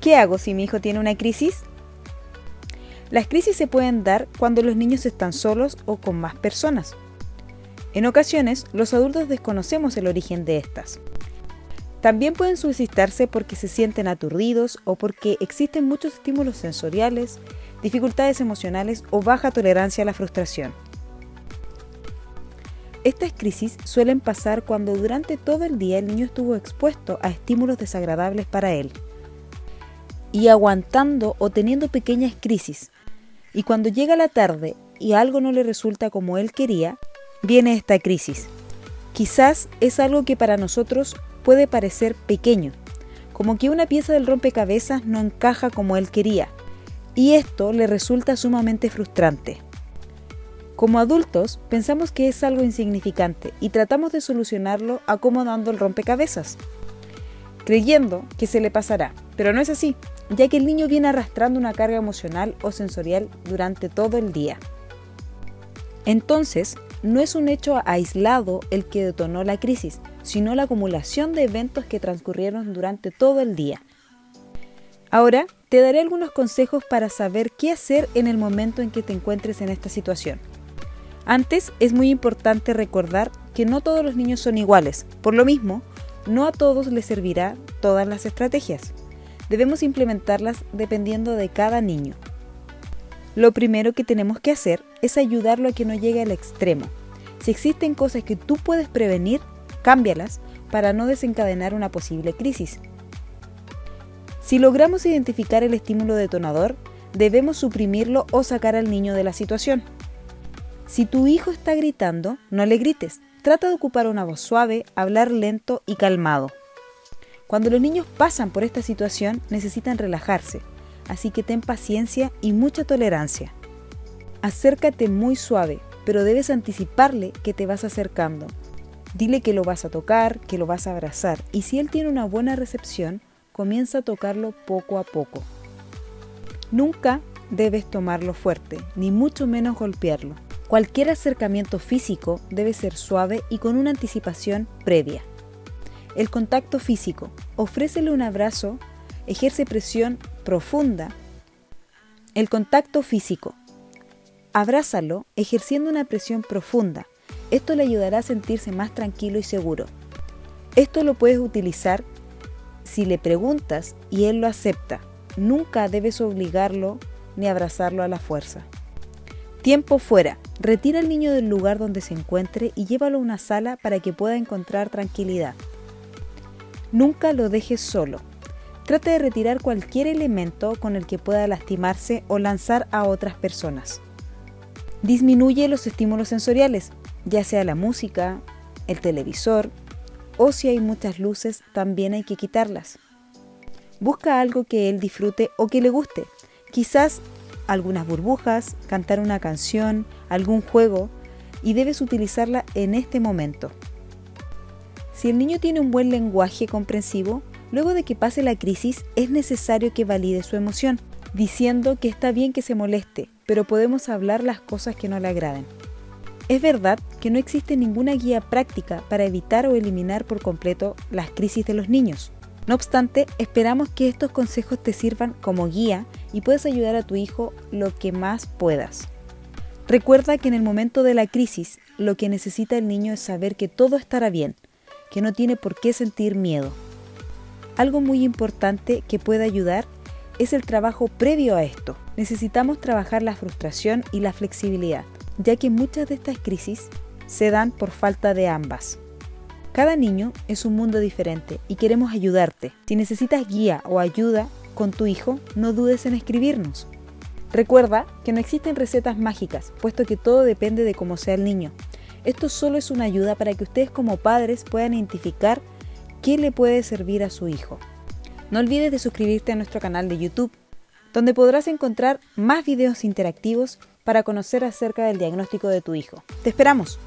¿Qué hago si mi hijo tiene una crisis? Las crisis se pueden dar cuando los niños están solos o con más personas. En ocasiones, los adultos desconocemos el origen de estas. También pueden suscitarse porque se sienten aturdidos o porque existen muchos estímulos sensoriales, dificultades emocionales o baja tolerancia a la frustración. Estas crisis suelen pasar cuando durante todo el día el niño estuvo expuesto a estímulos desagradables para él y aguantando o teniendo pequeñas crisis. Y cuando llega la tarde y algo no le resulta como él quería, viene esta crisis. Quizás es algo que para nosotros puede parecer pequeño, como que una pieza del rompecabezas no encaja como él quería, y esto le resulta sumamente frustrante. Como adultos, pensamos que es algo insignificante y tratamos de solucionarlo acomodando el rompecabezas, creyendo que se le pasará, pero no es así, ya que el niño viene arrastrando una carga emocional o sensorial durante todo el día. Entonces, no es un hecho aislado el que detonó la crisis, sino la acumulación de eventos que transcurrieron durante todo el día. Ahora te daré algunos consejos para saber qué hacer en el momento en que te encuentres en esta situación. Antes es muy importante recordar que no todos los niños son iguales, por lo mismo, no a todos les servirá todas las estrategias. Debemos implementarlas dependiendo de cada niño. Lo primero que tenemos que hacer es ayudarlo a que no llegue al extremo. Si existen cosas que tú puedes prevenir, cámbialas para no desencadenar una posible crisis. Si logramos identificar el estímulo detonador, debemos suprimirlo o sacar al niño de la situación. Si tu hijo está gritando, no le grites. Trata de ocupar una voz suave, hablar lento y calmado. Cuando los niños pasan por esta situación, necesitan relajarse, así que ten paciencia y mucha tolerancia. Acércate muy suave, pero debes anticiparle que te vas acercando. Dile que lo vas a tocar, que lo vas a abrazar, y si él tiene una buena recepción, comienza a tocarlo poco a poco. Nunca debes tomarlo fuerte, ni mucho menos golpearlo. Cualquier acercamiento físico debe ser suave y con una anticipación previa. El contacto físico. Ofrécele un abrazo, ejerce presión profunda. El contacto físico. Abrázalo ejerciendo una presión profunda. Esto le ayudará a sentirse más tranquilo y seguro. Esto lo puedes utilizar si le preguntas y él lo acepta. Nunca debes obligarlo ni abrazarlo a la fuerza. Tiempo fuera. Retira al niño del lugar donde se encuentre y llévalo a una sala para que pueda encontrar tranquilidad. Nunca lo dejes solo. Trate de retirar cualquier elemento con el que pueda lastimarse o lanzar a otras personas. Disminuye los estímulos sensoriales, ya sea la música, el televisor o si hay muchas luces también hay que quitarlas. Busca algo que él disfrute o que le guste. Quizás algunas burbujas, cantar una canción, algún juego y debes utilizarla en este momento. Si el niño tiene un buen lenguaje comprensivo, luego de que pase la crisis es necesario que valide su emoción, diciendo que está bien que se moleste, pero podemos hablar las cosas que no le agraden. Es verdad que no existe ninguna guía práctica para evitar o eliminar por completo las crisis de los niños. No obstante, esperamos que estos consejos te sirvan como guía y puedas ayudar a tu hijo lo que más puedas. Recuerda que en el momento de la crisis lo que necesita el niño es saber que todo estará bien, que no tiene por qué sentir miedo. Algo muy importante que puede ayudar es el trabajo previo a esto. Necesitamos trabajar la frustración y la flexibilidad, ya que muchas de estas crisis se dan por falta de ambas. Cada niño es un mundo diferente y queremos ayudarte. Si necesitas guía o ayuda con tu hijo, no dudes en escribirnos. Recuerda que no existen recetas mágicas, puesto que todo depende de cómo sea el niño. Esto solo es una ayuda para que ustedes como padres puedan identificar qué le puede servir a su hijo. No olvides de suscribirte a nuestro canal de YouTube, donde podrás encontrar más videos interactivos para conocer acerca del diagnóstico de tu hijo. ¡Te esperamos!